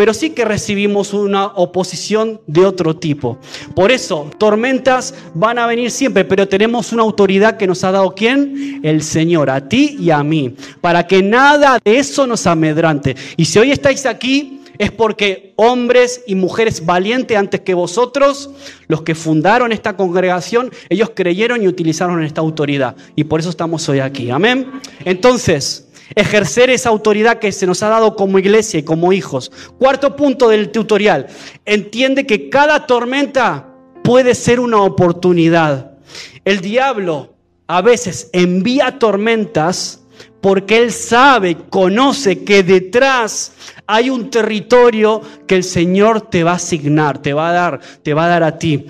pero sí que recibimos una oposición de otro tipo. Por eso, tormentas van a venir siempre, pero tenemos una autoridad que nos ha dado quién? El Señor, a ti y a mí, para que nada de eso nos amedrante. Y si hoy estáis aquí, es porque hombres y mujeres valientes antes que vosotros, los que fundaron esta congregación, ellos creyeron y utilizaron esta autoridad. Y por eso estamos hoy aquí. Amén. Entonces, ejercer esa autoridad que se nos ha dado como iglesia y como hijos. Cuarto punto del tutorial. Entiende que cada tormenta puede ser una oportunidad. El diablo a veces envía tormentas porque Él sabe, conoce que detrás hay un territorio que el Señor te va a asignar, te va a dar, te va a dar a ti,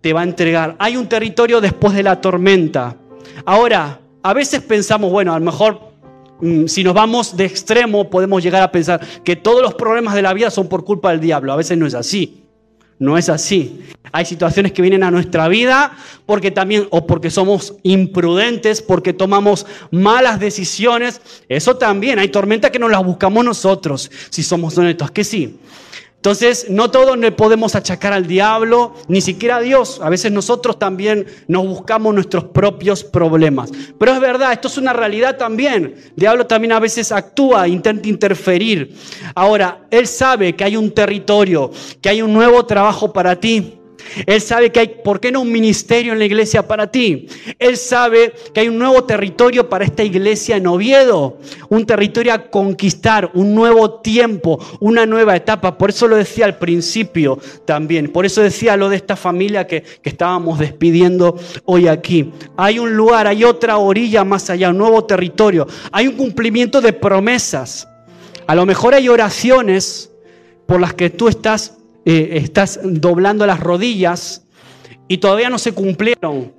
te va a entregar. Hay un territorio después de la tormenta. Ahora, a veces pensamos, bueno, a lo mejor si nos vamos de extremo podemos llegar a pensar que todos los problemas de la vida son por culpa del diablo. A veces no es así. No es así. Hay situaciones que vienen a nuestra vida porque también, o porque somos imprudentes, porque tomamos malas decisiones. Eso también. Hay tormentas que no las buscamos nosotros, si somos honestos, que sí. Entonces, no todo le podemos achacar al diablo, ni siquiera a Dios. A veces nosotros también nos buscamos nuestros propios problemas. Pero es verdad, esto es una realidad también. El diablo también a veces actúa, intenta interferir. Ahora, él sabe que hay un territorio, que hay un nuevo trabajo para ti. Él sabe que hay, ¿por qué no un ministerio en la iglesia para ti? Él sabe que hay un nuevo territorio para esta iglesia en Oviedo, un territorio a conquistar, un nuevo tiempo, una nueva etapa. Por eso lo decía al principio también, por eso decía lo de esta familia que, que estábamos despidiendo hoy aquí. Hay un lugar, hay otra orilla más allá, un nuevo territorio, hay un cumplimiento de promesas. A lo mejor hay oraciones por las que tú estás eh, estás doblando las rodillas y todavía no se cumplieron.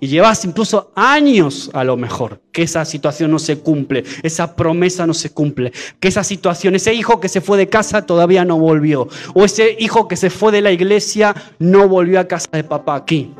Y llevas incluso años a lo mejor que esa situación no se cumple, esa promesa no se cumple, que esa situación, ese hijo que se fue de casa todavía no volvió, o ese hijo que se fue de la iglesia no volvió a casa de papá aquí.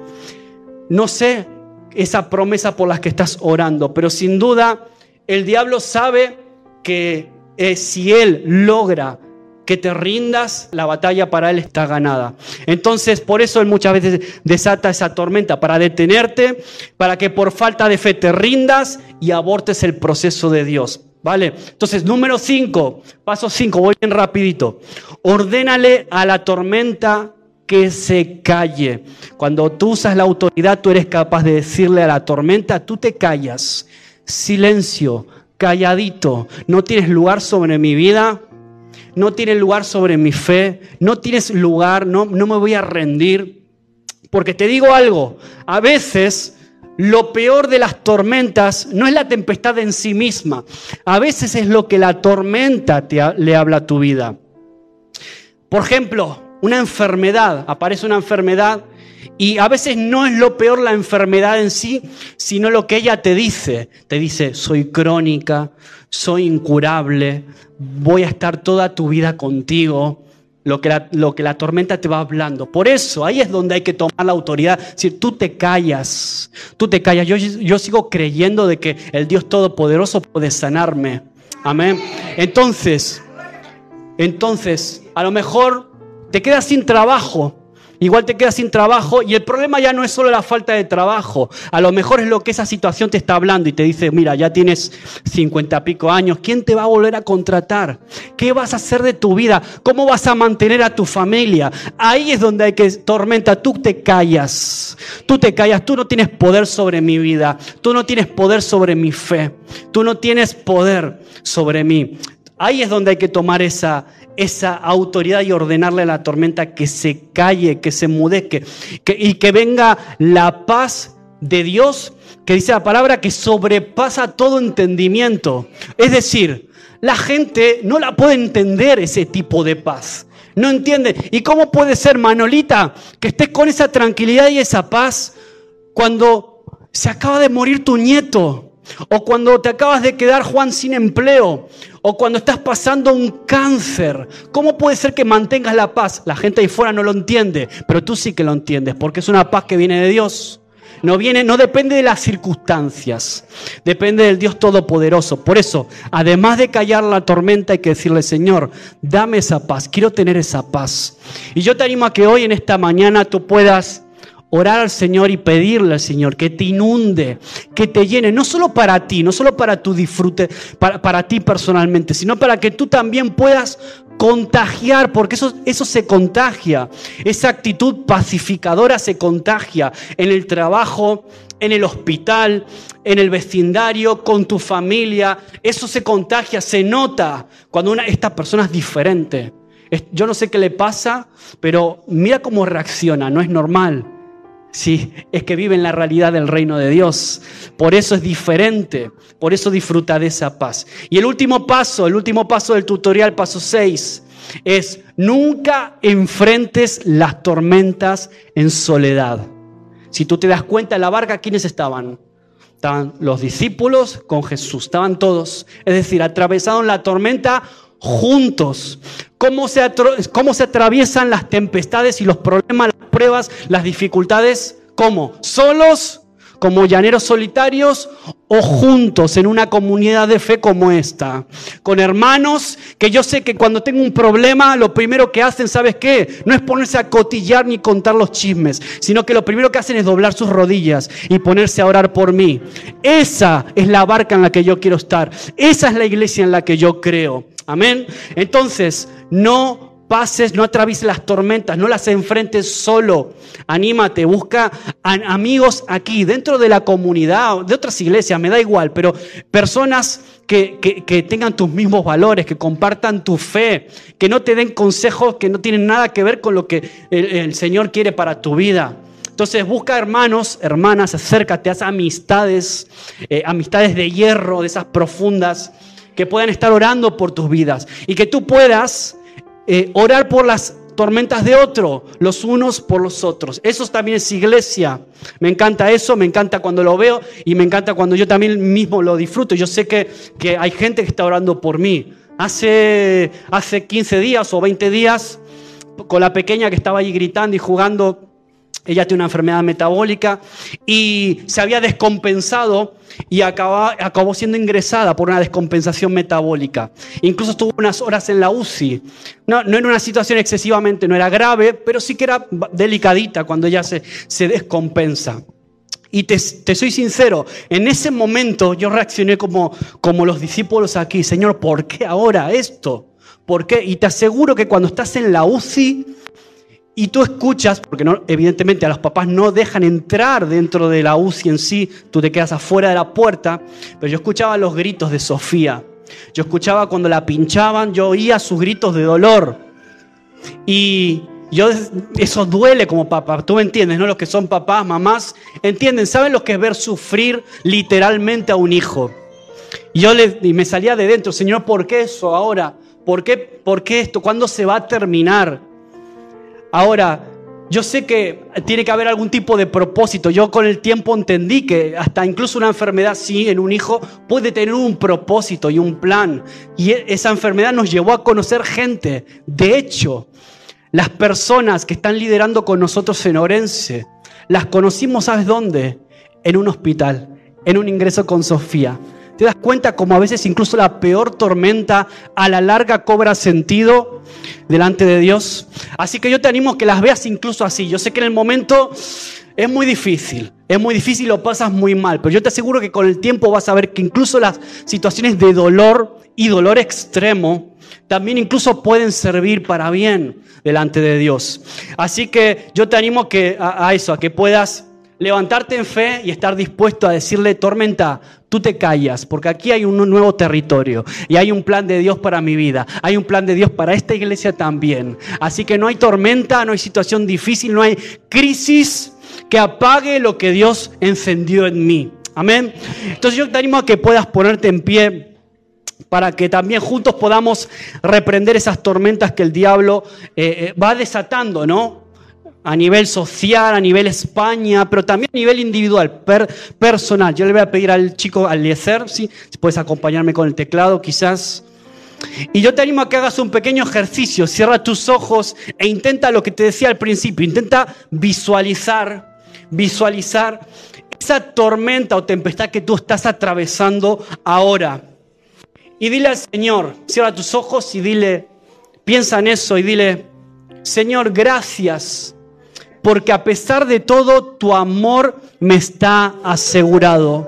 No sé esa promesa por la que estás orando, pero sin duda el diablo sabe que eh, si él logra que te rindas, la batalla para Él está ganada. Entonces, por eso Él muchas veces desata esa tormenta, para detenerte, para que por falta de fe te rindas y abortes el proceso de Dios. ¿Vale? Entonces, número 5, paso 5, voy bien rapidito. Ordénale a la tormenta que se calle. Cuando tú usas la autoridad, tú eres capaz de decirle a la tormenta, tú te callas. Silencio, calladito, no tienes lugar sobre mi vida, no tiene lugar sobre mi fe, no tienes lugar, no, no me voy a rendir. Porque te digo algo, a veces lo peor de las tormentas no es la tempestad en sí misma, a veces es lo que la tormenta te, le habla a tu vida. Por ejemplo, una enfermedad, aparece una enfermedad y a veces no es lo peor la enfermedad en sí, sino lo que ella te dice. Te dice, soy crónica, soy incurable, voy a estar toda tu vida contigo. Lo que, la, lo que la tormenta te va hablando. Por eso, ahí es donde hay que tomar la autoridad. Decir, tú te callas, tú te callas. Yo, yo sigo creyendo de que el Dios Todopoderoso puede sanarme. Amén. Entonces, entonces, a lo mejor te quedas sin trabajo Igual te quedas sin trabajo y el problema ya no es solo la falta de trabajo. A lo mejor es lo que esa situación te está hablando y te dice, mira, ya tienes cincuenta pico años, ¿quién te va a volver a contratar? ¿Qué vas a hacer de tu vida? ¿Cómo vas a mantener a tu familia? Ahí es donde hay que tormenta, tú te callas. Tú te callas, tú no tienes poder sobre mi vida, tú no tienes poder sobre mi fe, tú no tienes poder sobre mí. Ahí es donde hay que tomar esa, esa autoridad y ordenarle a la tormenta que se calle, que se mudezque y que venga la paz de Dios, que dice la palabra que sobrepasa todo entendimiento. Es decir, la gente no la puede entender ese tipo de paz. No entiende. ¿Y cómo puede ser, Manolita, que estés con esa tranquilidad y esa paz cuando se acaba de morir tu nieto? O cuando te acabas de quedar, Juan, sin empleo. O cuando estás pasando un cáncer. ¿Cómo puede ser que mantengas la paz? La gente ahí fuera no lo entiende, pero tú sí que lo entiendes, porque es una paz que viene de Dios. no viene, no depende de las circunstancias, depende del Dios Todopoderoso. Por eso, además de callar la tormenta, hay que decirle, Señor, dame esa paz, quiero tener esa paz. Y yo te animo a que hoy en esta mañana tú puedas orar al Señor y pedirle al Señor que te inunde, que te llene, no solo para ti, no solo para tu disfrute, para, para ti personalmente, sino para que tú también puedas contagiar, porque eso, eso se contagia, esa actitud pacificadora se contagia en el trabajo, en el hospital, en el vecindario, con tu familia, eso se contagia, se nota cuando una, esta persona es diferente. Yo no sé qué le pasa, pero mira cómo reacciona, no es normal. Sí, es que vive en la realidad del reino de Dios. Por eso es diferente, por eso disfruta de esa paz. Y el último paso, el último paso del tutorial, paso 6, es nunca enfrentes las tormentas en soledad. Si tú te das cuenta, en la barca, ¿quiénes estaban? Estaban los discípulos con Jesús, estaban todos. Es decir, atravesaron la tormenta juntos. ¿Cómo se, cómo se atraviesan las tempestades y los problemas, las pruebas, las dificultades? ¿Cómo? ¿Solos? como llaneros solitarios o juntos en una comunidad de fe como esta, con hermanos que yo sé que cuando tengo un problema, lo primero que hacen, ¿sabes qué? No es ponerse a cotillar ni contar los chismes, sino que lo primero que hacen es doblar sus rodillas y ponerse a orar por mí. Esa es la barca en la que yo quiero estar, esa es la iglesia en la que yo creo. Amén. Entonces, no pases, no atravieses las tormentas, no las enfrentes solo. Anímate, busca amigos aquí, dentro de la comunidad, de otras iglesias, me da igual, pero personas que, tengan tus mismos valores, que compartan tu fe, que no te den consejos que no tienen nada que ver con lo que el, Señor quiere para tu vida. Entonces busca hermanos, hermanas, acércate, haz amistades, eh, amistades de hierro, de esas profundas, que puedan estar orando por tus vidas y que tú puedas eh, orar por las tormentas de otro, los unos por los otros. Eso también es iglesia. Me encanta eso, me encanta cuando lo veo y me encanta cuando yo también mismo lo disfruto. Yo sé que, que hay gente que está orando por mí. Hace, hace 15 días o 20 días, con la pequeña que estaba allí gritando y jugando, ella tiene una enfermedad metabólica y se había descompensado y acabó siendo ingresada por una descompensación metabólica. Incluso estuvo unas horas en la UCI. No, no era una situación excesivamente, no era grave, pero sí que era delicadita cuando ella se, descompensa. Y te, te, soy sincero, en ese momento yo reaccioné como, como los discípulos aquí, Señor, ¿por qué ahora esto? ¿Por qué? Y te aseguro que cuando estás en la UCI, y tú escuchas, porque no, evidentemente a los papás no dejan entrar dentro de la UCI en sí, tú te quedas afuera de la puerta, pero yo escuchaba los gritos de Sofía. Yo escuchaba cuando la pinchaban, yo oía sus gritos de dolor. Y yo, eso duele como papá, tú me entiendes, ¿no? Los que son papás, mamás, entienden, saben lo que es ver sufrir literalmente a un hijo. Y yo le, y me salía de dentro, Señor, ¿por qué eso ahora? ¿Por qué, ¿Por qué esto? ¿Cuándo se va a terminar? Ahora, yo sé que tiene que haber algún tipo de propósito. Yo con el tiempo entendí que hasta incluso una enfermedad, sí, en un hijo, puede tener un propósito y un plan. Y e, esa enfermedad nos llevó a conocer gente. De hecho, las personas que están liderando con nosotros en Orense, las conocimos, ¿sabes dónde? En un hospital, en un ingreso con Sofía. ¿Te das cuenta como a veces incluso la peor tormenta a la larga cobra sentido delante de Dios? Así que yo te animo a que las veas incluso así. Yo sé que en el momento es muy difícil, es muy difícil, lo pasas muy mal, pero yo te aseguro que con el tiempo vas a ver que incluso las situaciones de dolor y dolor extremo también incluso pueden servir para bien delante de Dios. Así que yo te animo a eso, a que puedas levantarte en fe y estar dispuesto a decirle, tormenta, tú te callas, porque aquí hay un nuevo territorio y hay un plan de Dios para mi vida, hay un plan de Dios para esta iglesia también. Así que no hay tormenta, no hay situación difícil, no hay crisis que apague lo que Dios encendió en mí. Amén. Entonces yo te animo a que puedas ponerte en pie para que también juntos podamos reprender esas tormentas que el diablo eh, eh, va desatando, ¿no? A nivel social, a nivel España, pero también a nivel individual, personal. Yo le voy a pedir al chico Aliezer, ¿sí? si puedes acompañarme con el teclado quizás. Y yo te animo a que hagas un pequeño ejercicio, cierra tus ojos e intenta lo que te decía al principio, intenta visualizar, visualizar esa tormenta o tempestad que tú estás atravesando ahora. Y dile al Señor, cierra tus ojos y dile, piensa en eso y dile, Señor, gracias, porque a pesar de todo tu amor me está asegurado.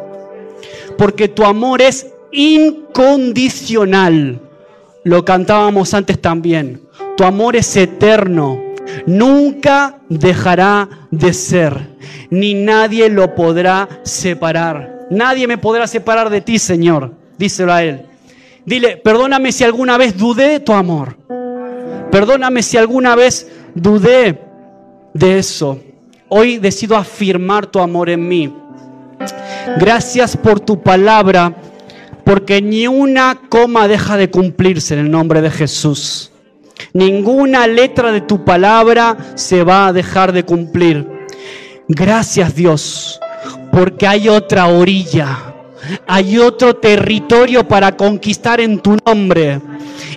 Porque tu amor es incondicional. Lo cantábamos antes también. Tu amor es eterno. Nunca dejará de ser. Ni nadie lo podrá separar. Nadie me podrá separar de ti, Señor. Díselo a Él. Dile, perdóname si alguna vez dudé de tu amor. Perdóname si alguna vez dudé de eso. Hoy decido afirmar tu amor en mí. Gracias por tu palabra, porque ni una coma deja de cumplirse en el nombre de Jesús. Ninguna letra de tu palabra se va a dejar de cumplir. Gracias Dios, porque hay otra orilla, hay otro territorio para conquistar en tu nombre.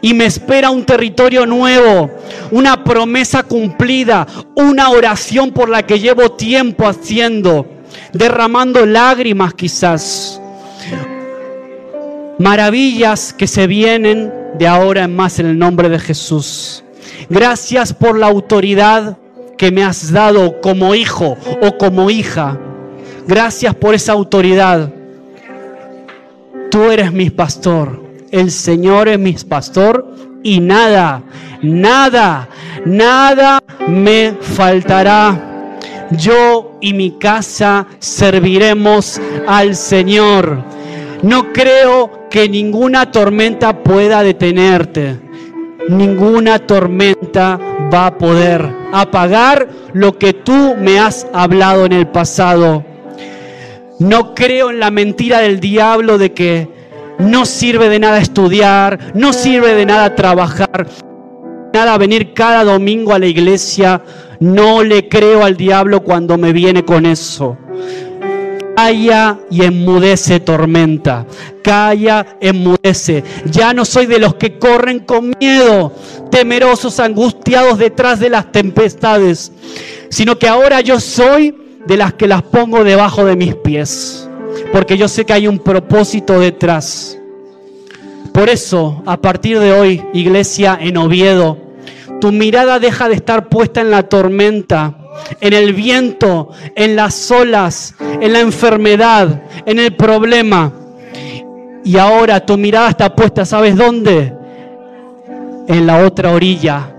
Y me espera un territorio nuevo, una promesa cumplida, una oración por la que llevo tiempo haciendo, derramando lágrimas quizás. Maravillas que se vienen de ahora en más en el nombre de Jesús. Gracias por la autoridad que me has dado como hijo o como hija. Gracias por esa autoridad. Tú eres mi pastor. El Señor es mi pastor y nada, nada, nada me faltará. Yo y mi casa serviremos al Señor. No creo que ninguna tormenta pueda detenerte. Ninguna tormenta va a poder apagar lo que tú me has hablado en el pasado. No creo en la mentira del diablo de que no sirve de nada estudiar, no sirve de nada trabajar, nada venir cada domingo a la iglesia. No le creo al diablo cuando me viene con eso. Calla y enmudece tormenta. Calla, enmudece. Ya no soy de los que corren con miedo, temerosos, angustiados detrás de las tempestades, sino que ahora yo soy de las que las pongo debajo de mis pies, porque yo sé que hay un propósito detrás. Por eso, a partir de hoy, iglesia en Oviedo, tu mirada deja de estar puesta en la tormenta, en el viento, en las olas, en la enfermedad, en el problema. Y ahora tu mirada está puesta, ¿sabes dónde? En la otra orilla,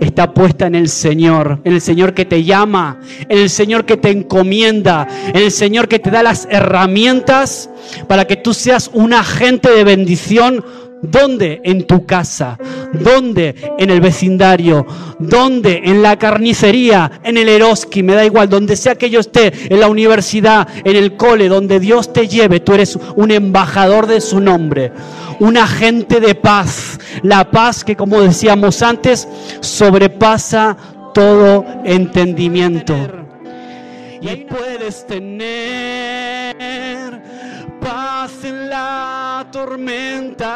está puesta en el Señor, en el Señor que te llama, en el Señor que te encomienda, en el Señor que te da las herramientas para que tú seas un agente de bendición ¿Dónde? En tu casa. ¿Dónde? En el vecindario. ¿Dónde? En la carnicería, en el Eroski, me da igual, donde sea que yo esté, en la universidad, en el cole, donde Dios te lleve, tú eres un embajador de su nombre, un agente de paz. La paz que, como decíamos antes, sobrepasa todo entendimiento. Y puedes tener paz en la tormenta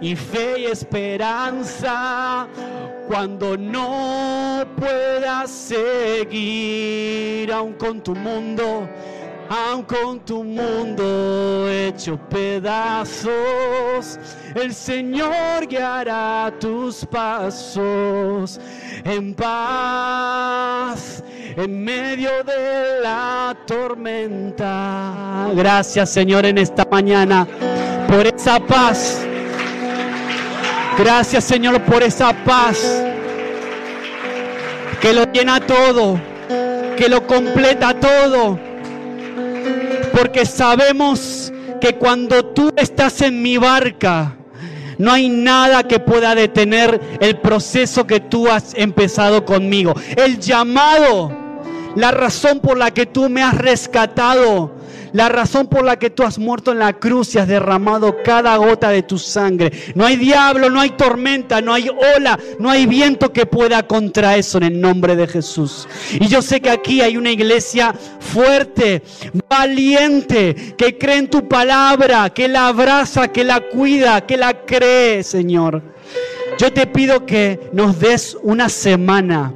y fe y esperanza cuando no puedas seguir aún con tu mundo aun con tu mundo hecho pedazos, el Señor guiará tus pasos en paz en medio de la tormenta. Gracias Señor en esta mañana por esa paz. Gracias Señor por esa paz que lo llena todo, que lo completa todo porque sabemos que cuando tú estás en mi barca, no hay nada que pueda detener el proceso que tú has empezado conmigo. El llamado, la razón por la que tú me has rescatado, la razón por la que tú has muerto en la cruz y has derramado cada gota de tu sangre. No hay diablo, no hay tormenta, no hay ola, no hay viento que pueda contra eso en el nombre de Jesús. Y yo sé que aquí hay una iglesia fuerte, valiente, que cree en tu palabra, que la abraza, que la cuida, que la cree, Señor. Yo te pido que nos des una semana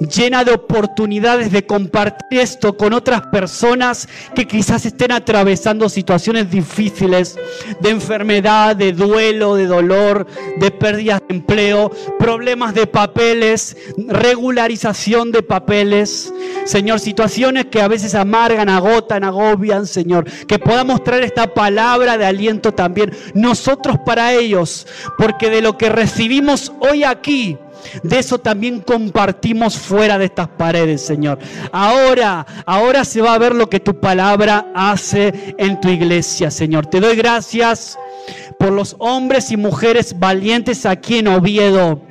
llena de oportunidades de compartir esto con otras personas que quizás estén atravesando situaciones difíciles de enfermedad, de duelo, de dolor, de pérdidas de empleo, problemas de papeles, regularización de papeles. Señor, situaciones que a veces amargan, agotan, agobian, Señor. Que podamos traer esta palabra de aliento también nosotros para ellos, porque de lo que recibimos hoy aquí, de eso también compartimos fuera de estas paredes, Señor. Ahora, ahora se va a ver lo que tu palabra hace en tu iglesia, Señor. Te doy gracias por los hombres y mujeres valientes aquí en Oviedo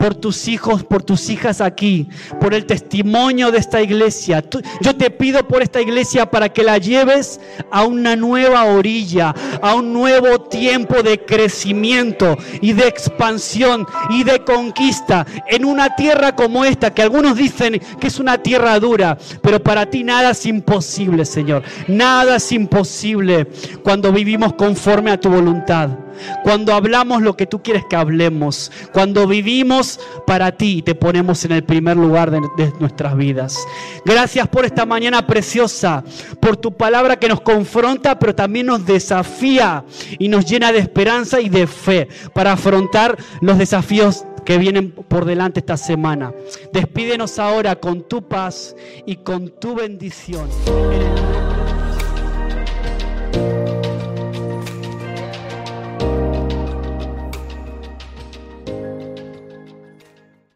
por tus hijos, por tus hijas aquí, por el testimonio de esta iglesia. Yo te pido por esta iglesia para que la lleves a una nueva orilla, a un nuevo tiempo de crecimiento y de expansión y de conquista en una tierra como esta, que algunos dicen que es una tierra dura, pero para ti nada es imposible, Señor. Nada es imposible cuando vivimos conforme a tu voluntad cuando hablamos lo que tú quieres que hablemos, cuando vivimos para ti te ponemos en el primer lugar de, nuestras vidas. Gracias por esta mañana preciosa, por tu palabra que nos confronta, pero también nos desafía y nos llena de esperanza y de fe para afrontar los desafíos que vienen por delante esta semana. Despídenos ahora con tu paz y con tu bendición.